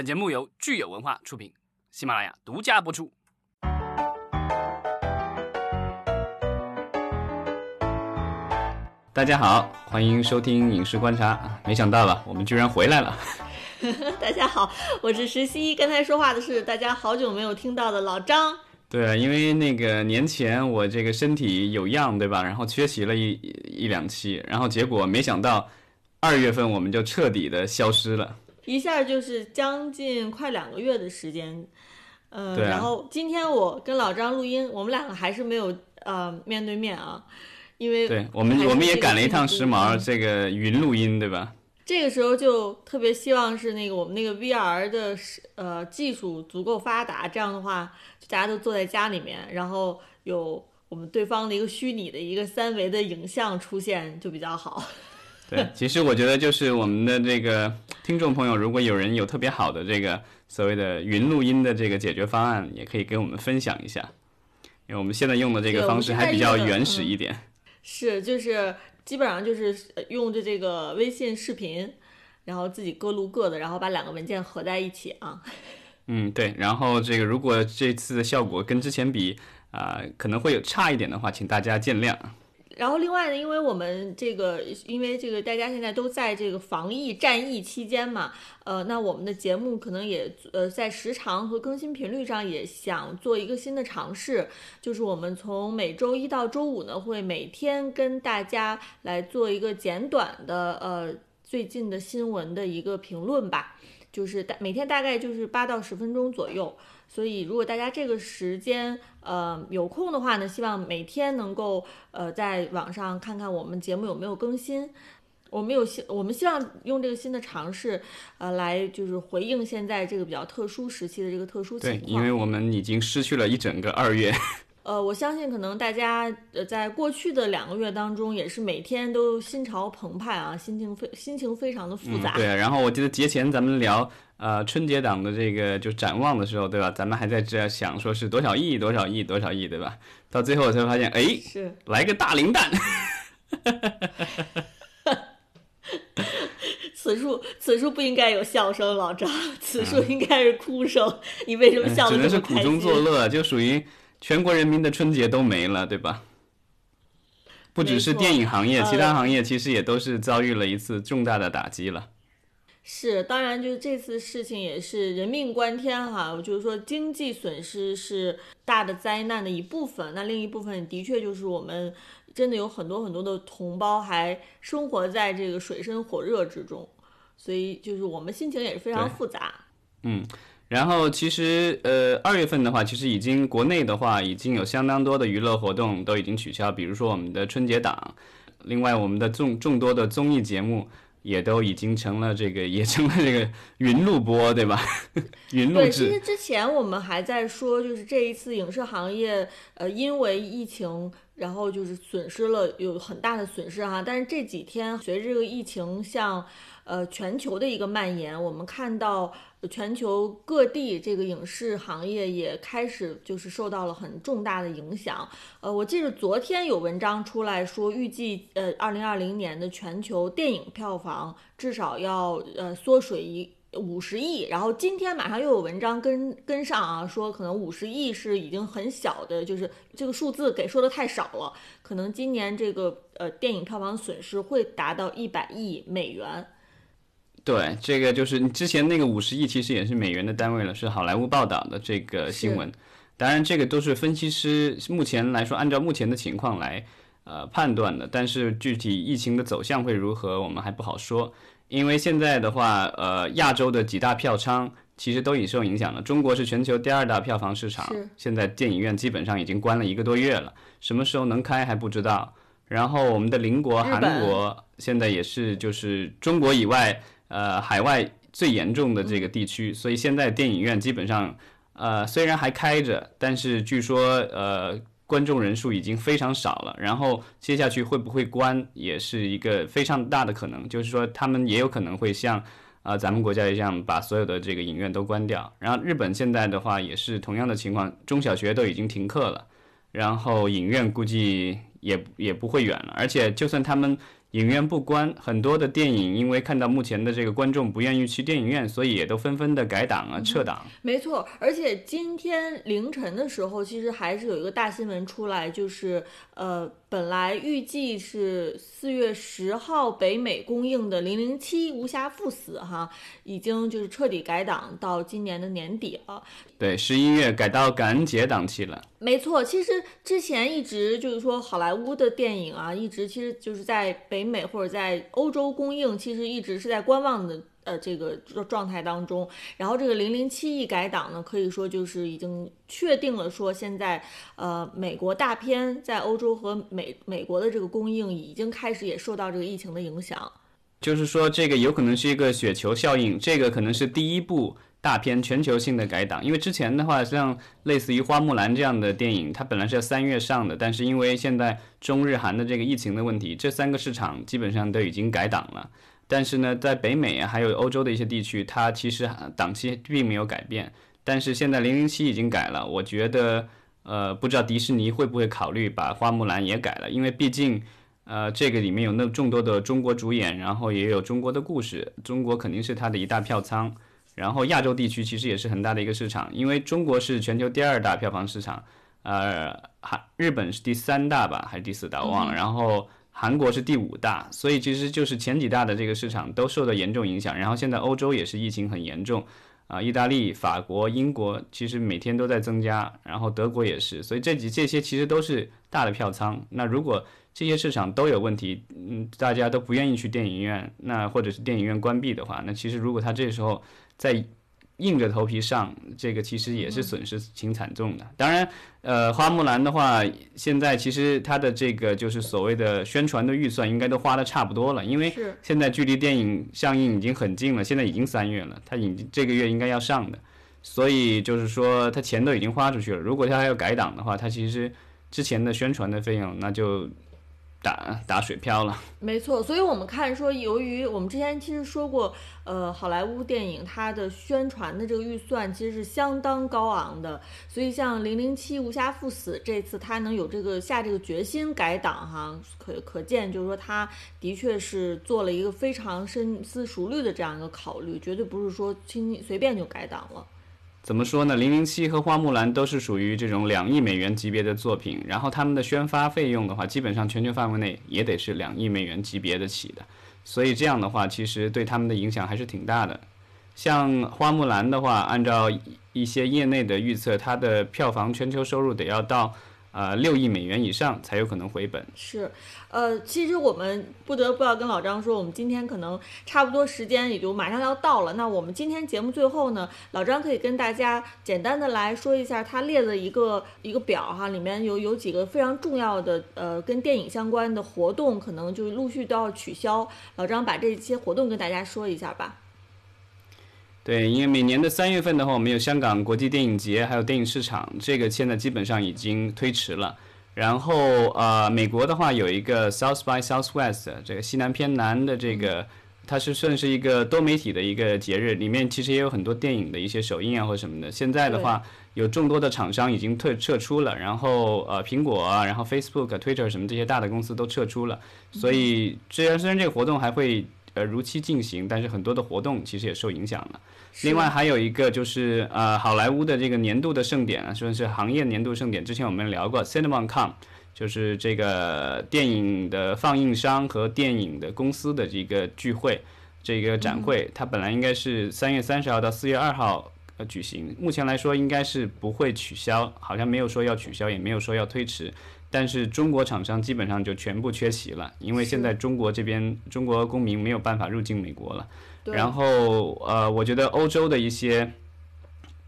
本节目由聚友文化出品，喜马拉雅独家播出。大家好，欢迎收听影视观察。没想到吧，我们居然回来了。大家好，我是石溪。刚才说话的是大家好久没有听到的老张。对，因为那个年前我这个身体有恙，对吧？然后缺席了一一两期，然后结果没想到二月份我们就彻底的消失了，一下就是将近快两个月的时间。呃，啊然后今天我跟老张录音，我们两个还是没有呃面对面啊，因为对我们我们也赶了一趟时髦，嗯这个云录音，对吧？这个时候就特别希望是那个我们那个 VR 的是呃技术足够发达，这样的话，就大家都坐在家里面，然后有我们对方的一个虚拟的一个三维的影像出现就比较好。对，其实我觉得就是我们的这个听众朋友，如果有人有特别好的这个所谓的云录音的这个解决方案，也可以给我们分享一下，因为我们现在用的这个方式还比较原始嗯一点。是，就是基本上就是呃用着这个微信视频，然后自己各录各的，然后把两个文件合在一起啊。嗯，对。然后这个如果这次的效果跟之前比啊、可能会有差一点的话，请大家见谅。然后另外呢，因为我们这个，因为这个大家现在都在这个防疫战役期间嘛，呃，那我们的节目可能也呃在时长和更新频率上也想做一个新的尝试，就是我们从每周一到周五呢，会每天跟大家来做一个简短的呃最近的新闻的一个评论吧，就是大每天大概就是八到十分钟左右。所以，如果大家这个时间呃有空的话呢，希望每天能够呃在网上看看我们节目有没有更新。我们有希，我们希望用这个新的尝试，呃，来就是回应现在这个比较特殊时期的这个特殊情对，因为我们已经失去了一整个二月。呃，我相信可能大家呃在过去的两个月当中，也是每天都心潮澎湃啊，心情非心情非常的复杂。嗯对，然后我记得节前咱们聊呃春节档的这个就展望的时候，对吧？咱们还在这想说是多少亿、多少亿、多少亿，对吧？到最后我才发现，哎，是来个大零蛋。此处此处不应该有笑声，老张，此处应该是哭声。你为什么笑嗯只能是苦中作？乐，就属于全国人民的春节都没了，对吧？不只是电影行业，其呃他行业其实也都是遭遇了一次重大的打击了。是，当然，就是这次事情也是人命关天哈，就是说经济损失是大的灾难的一部分，那另一部分的确就是我们真的有很多很多的同胞还生活在这个水深火热之中，所以就是我们心情也是非常复杂。然后其实呃二月份的话，其实已经国内的话已经有相当多的娱乐活动都已经取消，比如说我们的春节档，另外我们的众众多的综艺节目也都已经成了这个也成了这个云录播，对吧？云录对，其。实之前我们还在说，就是这一次影视行业，呃，因为疫情，然后就是损失了有很大的损失哈。但是这几天随着这个疫情向呃全球的一个蔓延，我们看到全球各地这个影视行业也开始就是受到了很重大的影响。呃，我记得昨天有文章出来说，预计呃二零二零年的全球电影票房至少要呃缩水一。五十亿，然后今天马上又有文章跟跟上啊，说可能五十亿是已经很小的，就是这个数字给说的太少了，可能今年这个呃电影票房损失会达到一百亿美元。对，这个就是你之前那个五十亿，其实也是美元的单位了，是好莱坞报道的这个新闻。当然，这个都是分析师目前来说，按照目前的情况来呃判断的。但是具体疫情的走向会如何，我们还不好说。因为现在的话，呃，亚洲的几大票仓其实都已受影响了。中国是全球第二大票房市场，现在电影院基本上已经关了一个多月了，什么时候能开还不知道。然后我们的邻国韩国现在也是就是中国以外呃海外最严重的这个地区，所以现在电影院基本上呃虽然还开着，但是据说呃观众人数已经非常少了。然后接下去会不会关，也是一个非常大的可能，就是说他们也有可能会像。啊、咱们国家一样把所有的这个影院都关掉。然后日本现在的话也是同样的情况，中小学都已经停课了，然后影院估计也也不会远了。而且就算他们影院不关，很多的电影因为看到目前的这个观众不愿意去电影院，所以也都纷纷的改档啊、撤档。没错，而且今天凌晨的时候，其实还是有一个大新闻出来，就是呃，本来预计是四月十号北美公映的《零零七：无暇赴死》哈，已经就是彻底改档到今年的年底了。对，十一月改到感恩节档期了。没错，其实之前一直就是说好莱坞的电影啊，一直其实就是在北美或者在欧洲公映，其实一直是在观望的呃这个状态当中。然后这个零零七一改档呢，可以说就是已经确定了，说现在呃美国大片在欧洲和美美国的这个供应已经开始也受到这个疫情的影响。就是说这个有可能是一个雪球效应，这个可能是第一部。大片全球性的改档，因为之前的话，像类似于《花木兰》这样的电影，它本来是要三月上的，但是因为现在中日韩的这个疫情的问题，这三个市场基本上都已经改档了。但是呢，在北美啊，还有欧洲的一些地区，它其实档期并没有改变。但是现在《零零七》已经改了，我觉得，呃，不知道迪士尼会不会考虑把《花木兰》也改了，因为毕竟，呃，这个里面有那众多的中国主演，然后也有中国的故事，中国肯定是它的一大票仓。然后亚洲地区其实也是很大的一个市场，因为中国是全球第二大票房市场，呃，还日本是第三大吧，还是第四大我忘了，然后韩国是第五大，所以其实就是前几大的这个市场都受到严重影响。然后现在欧洲也是疫情很严重，啊，意大利、法国、英国其实每天都在增加，然后德国也是，所以这几这些其实都是大的票仓。那如果这些市场都有问题，嗯，大家都不愿意去电影院，那或者是电影院关闭的话，那其实如果他这时候在硬着头皮上，这个其实也是损失挺惨重的。当然，呃，花木兰的话，现在其实它的这个就是所谓的宣传的预算，应该都花的差不多了，因为现在距离电影上映已经很近了，现在已经三月了，它已经这个月应该要上的，所以就是说它钱都已经花出去了。如果它还要改档的话，它其实之前的宣传的费用那就。打打水漂了，没错，所以我们看说，由于我们之前其实说过，呃，好莱坞电影它的宣传的这个预算其实是相当高昂的，所以像《零零七：无暇赴死》这次它能有这个下这个决心改档哈，可可见就是说他的确是做了一个非常深思熟虑的这样一个考虑，绝对不是说轻随便就改档了。怎么说呢？零零七和花木兰都是属于这种两亿美元级别的作品，然后他们的宣发费用的话，基本上全球范围内也得是两亿美元级别的起的，所以这样的话，其实对他们的影响还是挺大的。像花木兰的话，按照一些业内的预测，它的票房全球收入得要到。呃，六亿美元以上才有可能回本。是，呃，其实我们不得不要跟老张说，我们今天可能差不多时间也就马上要到了。那我们今天节目最后呢，老张可以跟大家简单的来说一下他列的一个一个表哈，里面有有几个非常重要的呃跟电影相关的活动，可能就陆续都要取消。老张把这些活动跟大家说一下吧。对，因为每年的三月份的话，我们有香港国际电影节，还有电影市场，这个现在基本上已经推迟了。然后呃，美国的话有一个 South by Southwest，这个西南偏南的这个，它是算是一个多媒体的一个节日，里面其实也有很多电影的一些首映啊或什么的。现在的话，有众多的厂商已经退撤出了，然后呃，苹果啊，然后 Facebook、Twitter 什么这些大的公司都撤出了。所以虽然虽然这个活动还会。呃，如期进行，但是很多的活动其实也受影响了。另外还有一个就是呃，好莱坞的这个年度的盛典啊，算是行业年度盛典。之前我们聊过，CinemaCon，就是这个电影的放映商和电影的公司的这个聚会，这个展会，它本来应该是三月三十号到四月二号呃举行，目前来说应该是不会取消，好像没有说要取消，也没有说要推迟。但是中国厂商基本上就全部缺席了，因为现在中国这边中国公民没有办法入境美国了。然后呃，我觉得欧洲的一些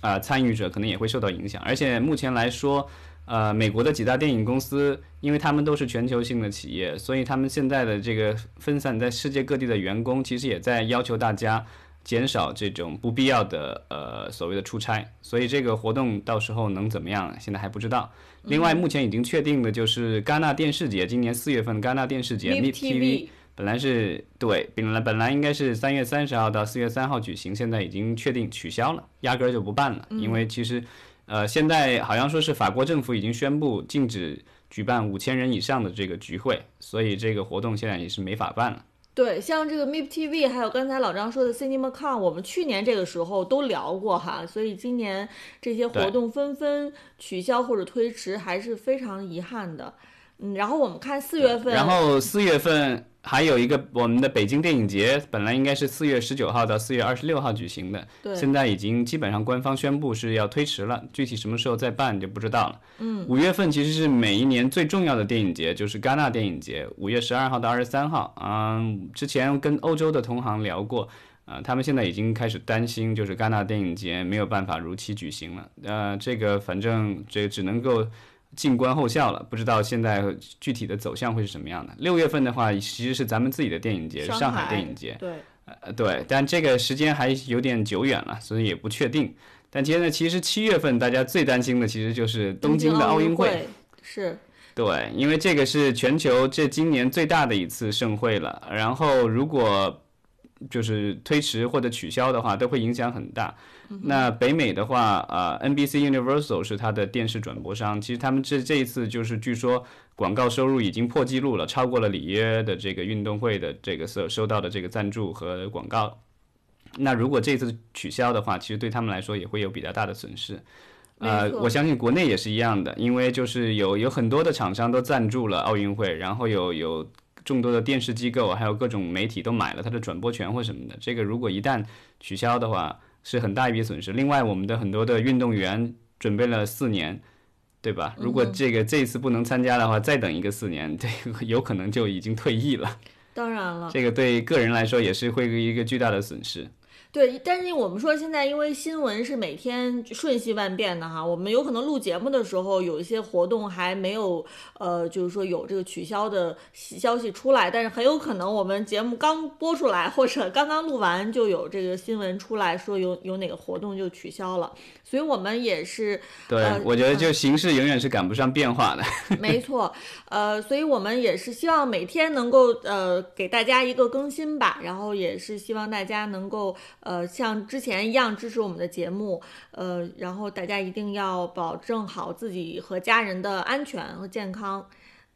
啊参与者可能也会受到影响。而且目前来说，呃，美国的几大电影公司，因为他们都是全球性的企业，所以他们现在的这个分散在世界各地的员工，其实也在要求大家。减少这种不必要的呃所谓的出差，所以这个活动到时候能怎么样，现在还不知道。另外，目前已经确定的就是戛纳电视节，今年四月份戛纳电视节 MIP TV 本来是对，本来本来应该是三月三十号到四月三号举行，现在已经确定取消了，压根儿就不办了。因为其实呃现在好像说是法国政府已经宣布禁止举办五千人以上的这个聚会，所以这个活动现在也是没法办了。对，像这个 MIP TV，还有刚才老张说的 CinemaCon，我们去年这个时候都聊过哈，所以今年这些活动纷纷取消或者推迟，还是非常遗憾的。嗯，然后我们看四月份，然后四月份还有一个我们的北京电影节，本来应该是四月十九号到四月二十六号举行的，对，现在已经基本上官方宣布是要推迟了，具体什么时候再办就不知道了。嗯，五月份其实是每一年最重要的电影节，就是戛纳电影节，五月十二号到二十三号。嗯，之前跟欧洲的同行聊过，啊，他们现在已经开始担心，就是戛纳电影节没有办法如期举行了。呃，这个反正这只能够。静观后效了，不知道现在具体的走向会是什么样的。六月份的话，其实是咱们自己的电影节，上海电影节。对，呃，对，但这个时间还有点久远了，所以也不确定。但现在其实七月份大家最担心的其实就是东京的奥运会，是。对，因为这个是全球这今年最大的一次盛会了，然后如果就是推迟或者取消的话，都会影响很大。那北美的话，呃，NBC Universal 是它的电视转播商。其实他们这这一次就是据说广告收入已经破纪录了，超过了里约的这个运动会的这个收收到的这个赞助和广告。那如果这次取消的话，其实对他们来说也会有比较大的损失。呃，我相信国内也是一样的，因为就是有有很多的厂商都赞助了奥运会，然后有有众多的电视机构还有各种媒体都买了它的转播权或什么的。这个如果一旦取消的话，是很大一笔损失。另外，我们的很多的运动员准备了四年，对吧？如果这个这次不能参加的话，再等一个四年，这个有可能就已经退役了。当然了，这个对个人来说也是会一个巨大的损失。对，但是我们说现在，因为新闻是每天瞬息万变的哈，我们有可能录节目的时候有一些活动还没有，呃，就是说有这个取消的消息出来，但是很有可能我们节目刚播出来或者刚刚录完就有这个新闻出来说有有哪个活动就取消了，所以我们也是对，我觉得就形势永远是赶不上变化的。没错，呃，所以我们也是希望每天能够呃给大家一个更新吧，然后也是希望大家能够。呃，像之前一样支持我们的节目，呃，然后大家一定要保证好自己和家人的安全和健康。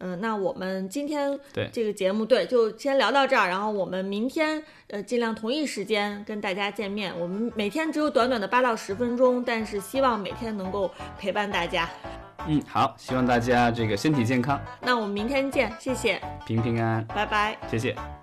嗯，那我们今天对这个节目对就先聊到这儿，然后我们明天呃尽量同一时间跟大家见面。我们每天只有短短的八到十分钟，但是希望每天能够陪伴大家。嗯，好，希望大家这个身体健康。那我们明天见，谢谢，平平安安，拜拜，谢谢。